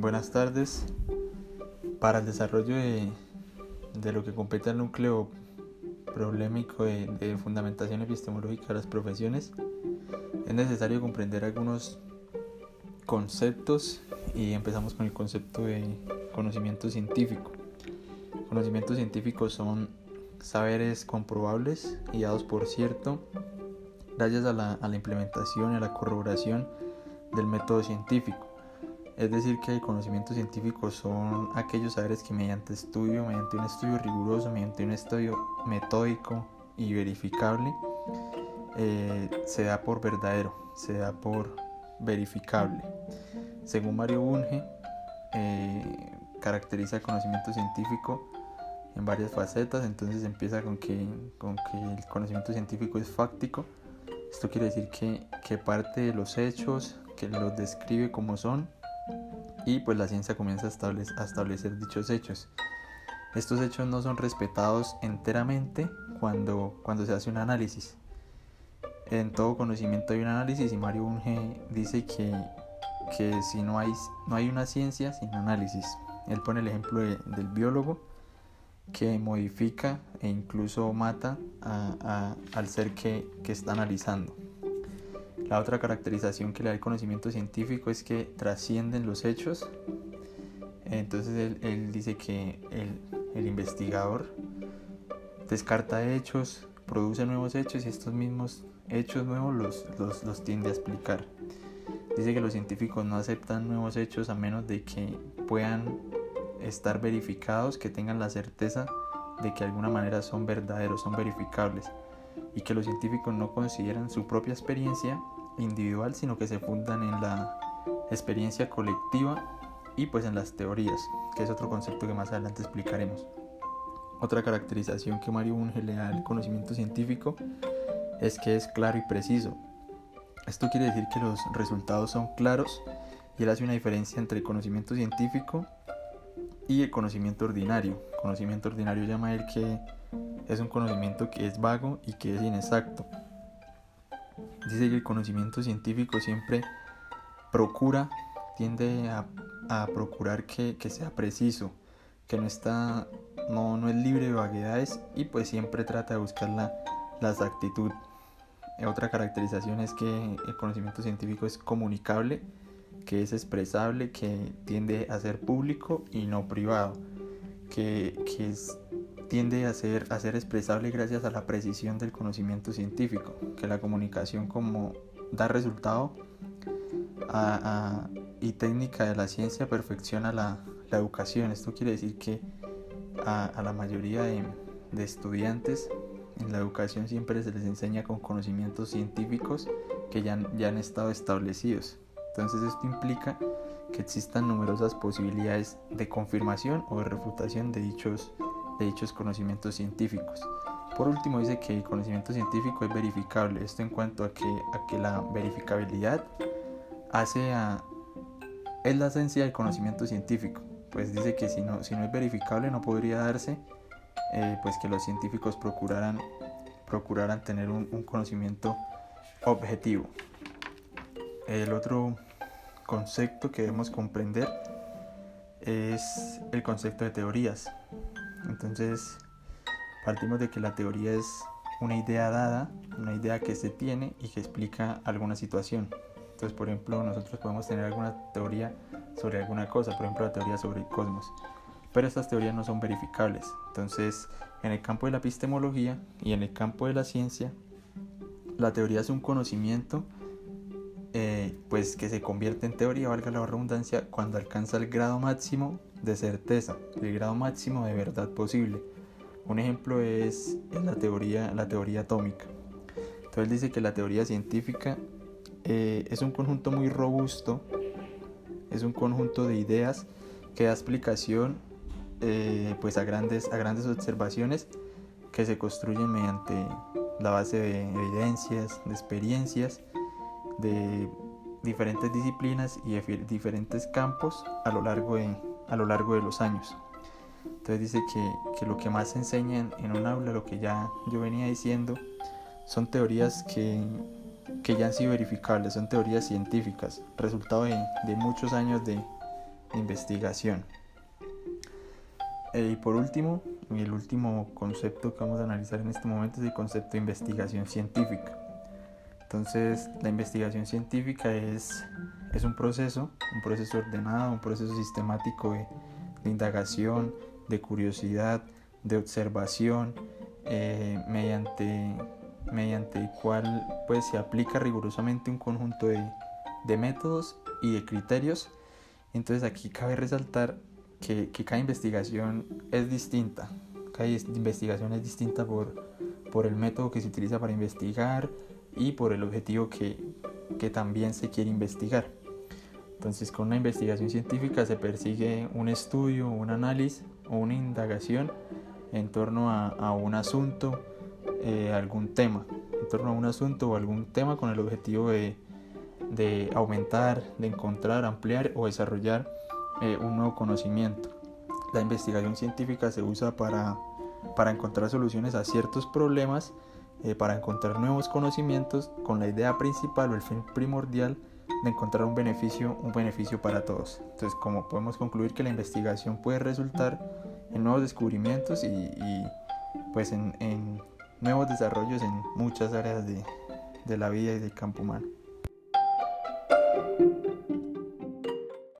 Buenas tardes. Para el desarrollo de, lo que compete al núcleo problemático de, fundamentación epistemológica de las profesiones, es necesario comprender algunos conceptos y empezamos con el concepto de conocimiento científico. Conocimientos científicos son saberes comprobables y dados por cierto gracias a la, a la implementación y a la corroboración del método científico. Es decir, que el conocimiento científico son aquellos saberes que mediante estudio, mediante un estudio riguroso, mediante un estudio metódico y verificable, eh, se da por verdadero, se da por verificable. Según Mario Bunge, eh, caracteriza el conocimiento científico en varias facetas, entonces empieza con que, con que el conocimiento científico es fáctico. Esto quiere decir que, que parte de los hechos, que los describe como son y pues la ciencia comienza a establecer, dichos hechos. Estos hechos no son respetados enteramente cuando, cuando se hace un análisis. En todo conocimiento hay un análisis y Mario Bunge dice que, que si no hay, no hay una ciencia sin análisis. Él pone el ejemplo del biólogo que modifica e incluso mata al ser que, que está analizando. La otra caracterización que le da el conocimiento científico es que trascienden los hechos. Entonces él, dice que el, investigador descarta hechos, produce nuevos hechos y estos mismos hechos nuevos los, los, tiende a explicar. Dice que los científicos no aceptan nuevos hechos a menos de que puedan estar verificados, que tengan la certeza de que de alguna manera son verdaderos, son verificables y que los científicos no consideran su propia experiencia individual, sino que se fundan en la experiencia colectiva y pues en las teorías, que es otro concepto que más adelante explicaremos. Otra caracterización que Mario Bunge le da al conocimiento científico es que es claro y preciso. Esto quiere decir que los resultados son claros y él hace una diferencia entre el conocimiento científico y el conocimiento ordinario. Conocimiento ordinario llama él que es un conocimiento que es vago y que es inexacto. Dice que el conocimiento científico siempre procura, tiende a, procurar que, sea preciso, que no está, no, no es libre de vaguedades y pues siempre trata de buscar la, la exactitud. Otra caracterización es que el conocimiento científico es comunicable, que es expresable, que tiende a ser público y no privado, que, que es tiende a ser, a ser expresable gracias a la precisión del conocimiento científico, que la comunicación como da resultado y técnica de la ciencia perfecciona la, educación. Esto quiere decir que a, la mayoría de, estudiantes en la educación siempre se les enseña con conocimientos científicos que ya, ya han estado establecidos. Entonces esto implica que existan numerosas posibilidades de confirmación o de refutación de dichos de dichos conocimientos científicos. Por último, dice que el conocimiento científico es verificable. Esto en cuanto a que, a que la verificabilidad hace a, es la esencia del conocimiento científico. Pues dice que si no, si no es verificable no podría darse eh, pues que los científicos procuraran, procuraran tener un, un conocimiento objetivo. El otro concepto que debemos comprender es el concepto de teorías. Entonces, partimos de que la teoría es una idea dada, una idea que se tiene y que explica alguna situación. Entonces, por ejemplo, nosotros podemos tener alguna teoría sobre alguna cosa, por ejemplo, la teoría sobre el cosmos. Pero estas teorías no son verificables. Entonces, en el campo de la epistemología y en el campo de la ciencia, la teoría es un conocimiento eh, pues que se convierte en teoría, valga la redundancia, cuando alcanza el grado máximo de certeza, el grado máximo de verdad posible. Un ejemplo es la teoría, la teoría atómica. Entonces dice que la teoría científica eh, es un conjunto muy robusto, es un conjunto de ideas que da explicación eh, pues a grandes, a grandes observaciones que se construyen mediante la base de evidencias, de experiencias, de diferentes disciplinas y diferentes campos a lo largo de, a lo largo de los años. Entonces dice que, lo que más se enseña en, un aula, lo que ya yo venía diciendo, son teorías que, ya han sido verificables, son teorías científicas, resultado de, muchos años de, investigación. Eh, y por último, el último concepto que vamos a analizar en este momento es el concepto de investigación científica. Entonces, la investigación científica es, es un proceso, un proceso ordenado, un proceso sistemático de, indagación, de curiosidad, de observación, eh, mediante, mediante el cual pues, se aplica rigurosamente un conjunto de, de métodos y de criterios. Entonces aquí cabe resaltar que, que, cada investigación es distinta. Cada investigación es distinta por, por el método que se utiliza para investigar y por el objetivo que, que también se quiere investigar. Entonces con una investigación científica se persigue un estudio, un análisis o una indagación en torno a, un asunto, eh, algún tema, en torno a un asunto o algún tema con el objetivo de, de aumentar, de encontrar, ampliar o desarrollar eh, un nuevo conocimiento. La investigación científica se usa para, para encontrar soluciones a ciertos problemas, eh, para encontrar nuevos conocimientos con la idea principal o el fin primordial de encontrar un beneficio, un beneficio para todos. Entonces, como podemos concluir que la investigación puede resultar en nuevos descubrimientos y, pues en, nuevos desarrollos en muchas áreas de la vida y del campo humano.